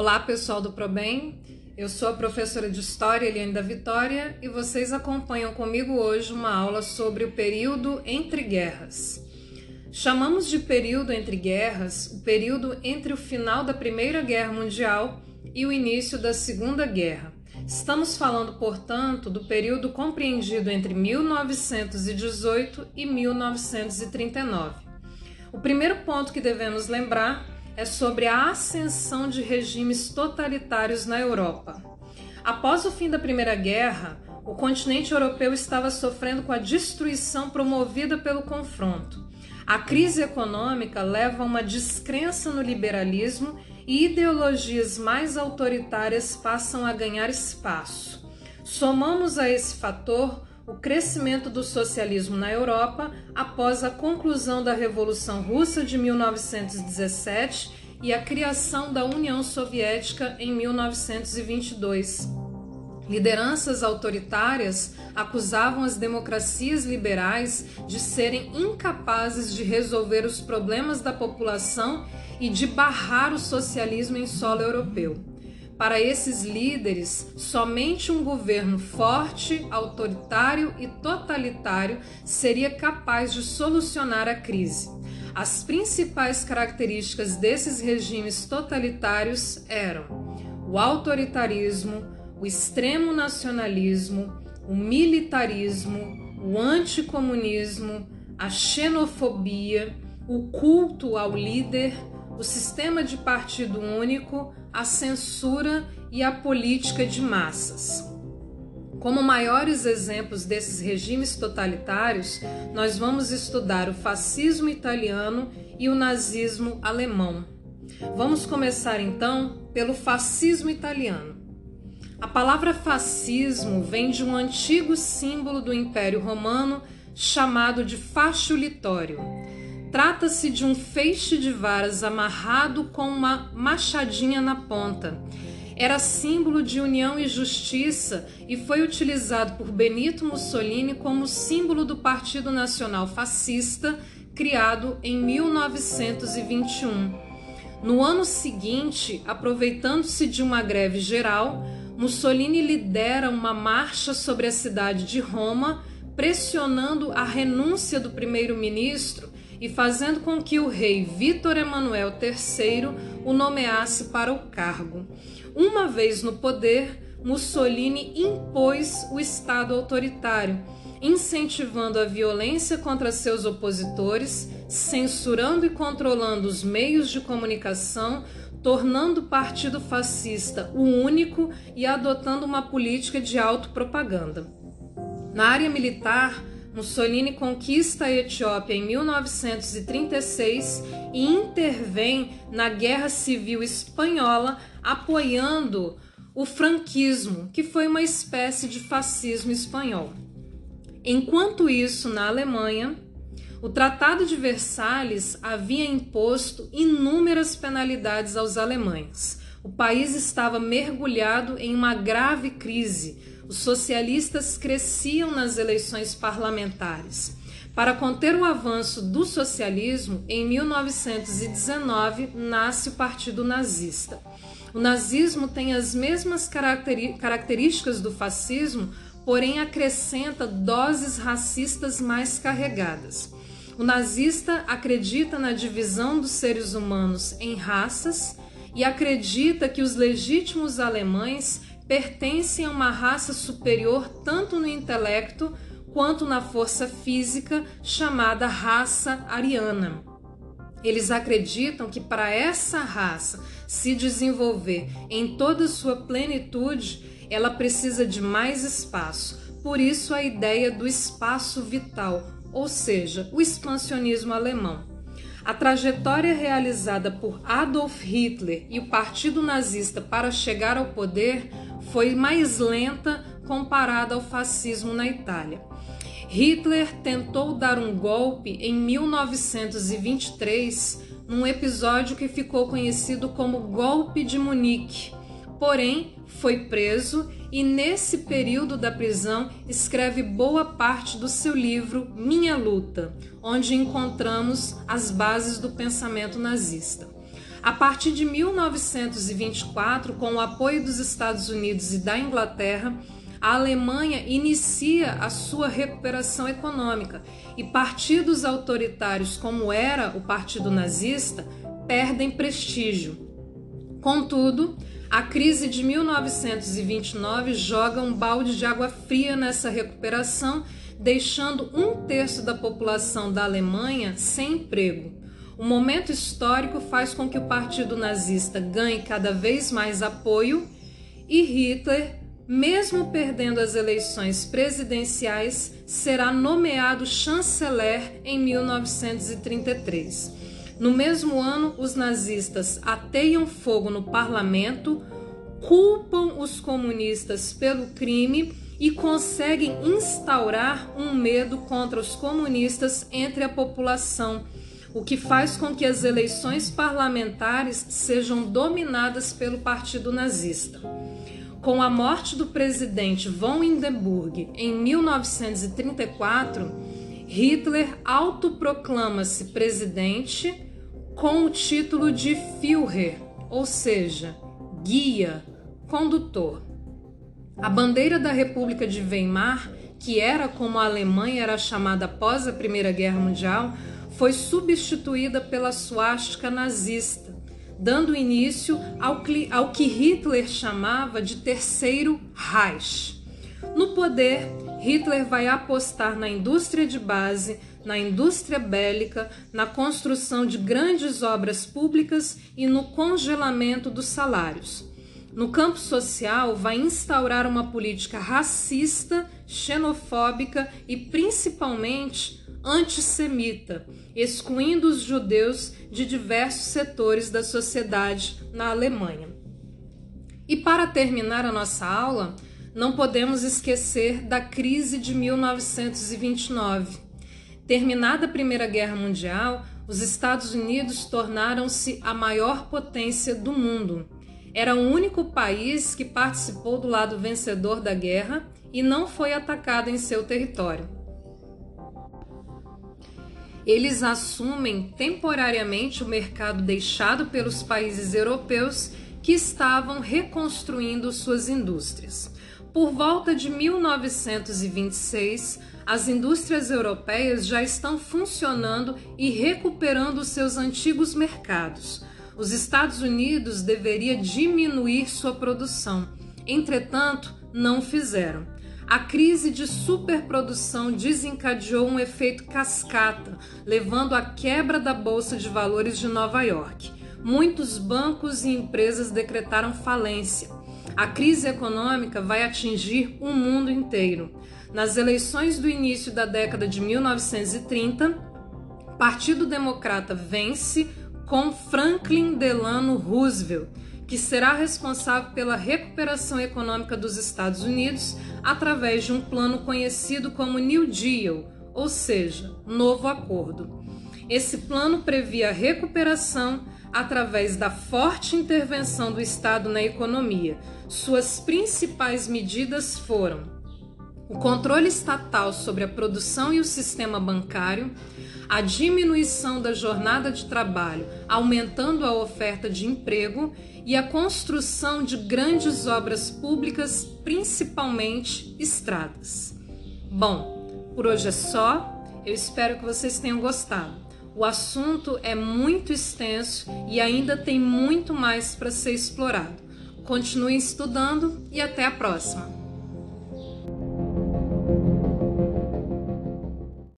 Olá, pessoal do ProBem. Eu sou a professora de História Eliane da Vitória e vocês acompanham comigo hoje uma aula sobre o período entre guerras. Chamamos de período entre guerras o período entre o final da Primeira Guerra Mundial e o início da Segunda Guerra. Estamos falando, portanto, do período compreendido entre 1918 e 1939. O primeiro ponto que devemos lembrar é sobre a ascensão de regimes totalitários na Europa. Após o fim da Primeira Guerra, o continente europeu estava sofrendo com a destruição promovida pelo confronto. A crise econômica leva a uma descrença no liberalismo e ideologias mais autoritárias passam a ganhar espaço. Somamos a esse fator o crescimento do socialismo na Europa após a conclusão da Revolução Russa de 1917 e a criação da União Soviética em 1922. Lideranças autoritárias acusavam as democracias liberais de serem incapazes de resolver os problemas da população e de barrar o socialismo em solo europeu. Para esses líderes, somente um governo forte, autoritário e totalitário seria capaz de solucionar a crise. As principais características desses regimes totalitários eram o autoritarismo, o extremo nacionalismo, o militarismo, o anticomunismo, a xenofobia, o culto ao líder, o sistema de partido único, a censura e a política de massas. Como maiores exemplos desses regimes totalitários, nós vamos estudar o fascismo italiano e o nazismo alemão. Vamos começar então pelo fascismo italiano. A palavra fascismo vem de um antigo símbolo do Império Romano chamado de fascio litório Trata-se de um feixe de varas amarrado com uma machadinha na ponta. Era símbolo de união e justiça e foi utilizado por Benito Mussolini como símbolo do Partido Nacional Fascista, criado em 1921. No ano seguinte, aproveitando-se de uma greve geral, Mussolini lidera uma marcha sobre a cidade de Roma, pressionando a renúncia do primeiro-ministro e fazendo com que o rei Vítor Emanuel III o nomeasse para o cargo. Uma vez no poder, Mussolini impôs o Estado autoritário, incentivando a violência contra seus opositores, censurando e controlando os meios de comunicação, tornando o partido fascista o único e adotando uma política de autopropaganda. Na área militar, Mussolini conquista a Etiópia em 1936 e intervém na Guerra Civil Espanhola, apoiando o franquismo, que foi uma espécie de fascismo espanhol. Enquanto isso, na Alemanha, o Tratado de Versalhes havia imposto inúmeras penalidades aos alemães. O país estava mergulhado em uma grave crise os socialistas cresciam nas eleições parlamentares. Para conter o avanço do socialismo, em 1919 nasce o Partido Nazista. O nazismo tem as mesmas características do fascismo, porém acrescenta doses racistas mais carregadas. O nazista acredita na divisão dos seres humanos em raças e acredita que os legítimos alemães pertencem a uma raça superior tanto no intelecto quanto na força física, chamada raça ariana. Eles acreditam que para essa raça se desenvolver em toda sua plenitude, ela precisa de mais espaço. Por isso a ideia do espaço vital, ou seja, o expansionismo alemão. A trajetória realizada por Adolf Hitler e o Partido Nazista para chegar ao poder foi mais lenta comparada ao fascismo na Itália. Hitler tentou dar um golpe em 1923, num episódio que ficou conhecido como Golpe de Munique. Porém, foi preso e, nesse período da prisão, escreve boa parte do seu livro Minha Luta, onde encontramos as bases do pensamento nazista. A partir de 1924, com o apoio dos Estados Unidos e da Inglaterra, a Alemanha inicia a sua recuperação econômica e partidos autoritários, como era o Partido Nazista, perdem prestígio. Contudo, a crise de 1929 joga um balde de água fria nessa recuperação, deixando um terço da população da Alemanha sem emprego. O momento histórico faz com que o partido nazista ganhe cada vez mais apoio e Hitler, mesmo perdendo as eleições presidenciais, será nomeado chanceler em 1933. No mesmo ano, os nazistas ateiam fogo no parlamento, culpam os comunistas pelo crime e conseguem instaurar um medo contra os comunistas entre a população, o que faz com que as eleições parlamentares sejam dominadas pelo partido nazista. Com a morte do presidente von Hindenburg em 1934, Hitler autoproclama-se presidente com o título de Führer, ou seja, guia, condutor. A bandeira da República de Weimar, que era como a Alemanha era chamada após a Primeira Guerra Mundial, foi substituída pela suástica nazista, dando início ao, ao que Hitler chamava de Terceiro Reich. No poder, Hitler vai apostar na indústria de base, na indústria bélica, na construção de grandes obras públicas e no congelamento dos salários. No campo social, vai instaurar uma política racista, xenofóbica e principalmente antissemita, excluindo os judeus de diversos setores da sociedade na Alemanha. E para terminar a nossa aula, não podemos esquecer da crise de 1929 Terminada a Primeira Guerra Mundial, os Estados Unidos tornaram-se a maior potência do mundo. Era o único país que participou do lado vencedor da guerra e não foi atacado em seu território. Eles assumem temporariamente o mercado deixado pelos países europeus que estavam reconstruindo suas indústrias. Por volta de 1926, as indústrias europeias já estão funcionando e recuperando seus antigos mercados. Os Estados Unidos deveria diminuir sua produção. Entretanto, não fizeram. A crise de superprodução desencadeou um efeito cascata, levando à quebra da bolsa de valores de Nova York. Muitos bancos e empresas decretaram falência. A crise econômica vai atingir o mundo inteiro. Nas eleições do início da década de 1930, o Partido Democrata vence com Franklin Delano Roosevelt, que será responsável pela recuperação econômica dos Estados Unidos através de um plano conhecido como New Deal, ou seja, Novo Acordo. Esse plano previa a recuperação através da forte intervenção do Estado na economia. Suas principais medidas foram o controle estatal sobre a produção e o sistema bancário, a diminuição da jornada de trabalho, aumentando a oferta de emprego e a construção de grandes obras públicas, principalmente estradas. Bom, por hoje é só. Eu espero que vocês tenham gostado. O assunto é muito extenso e ainda tem muito mais para ser explorado. Continuem estudando e até a próxima!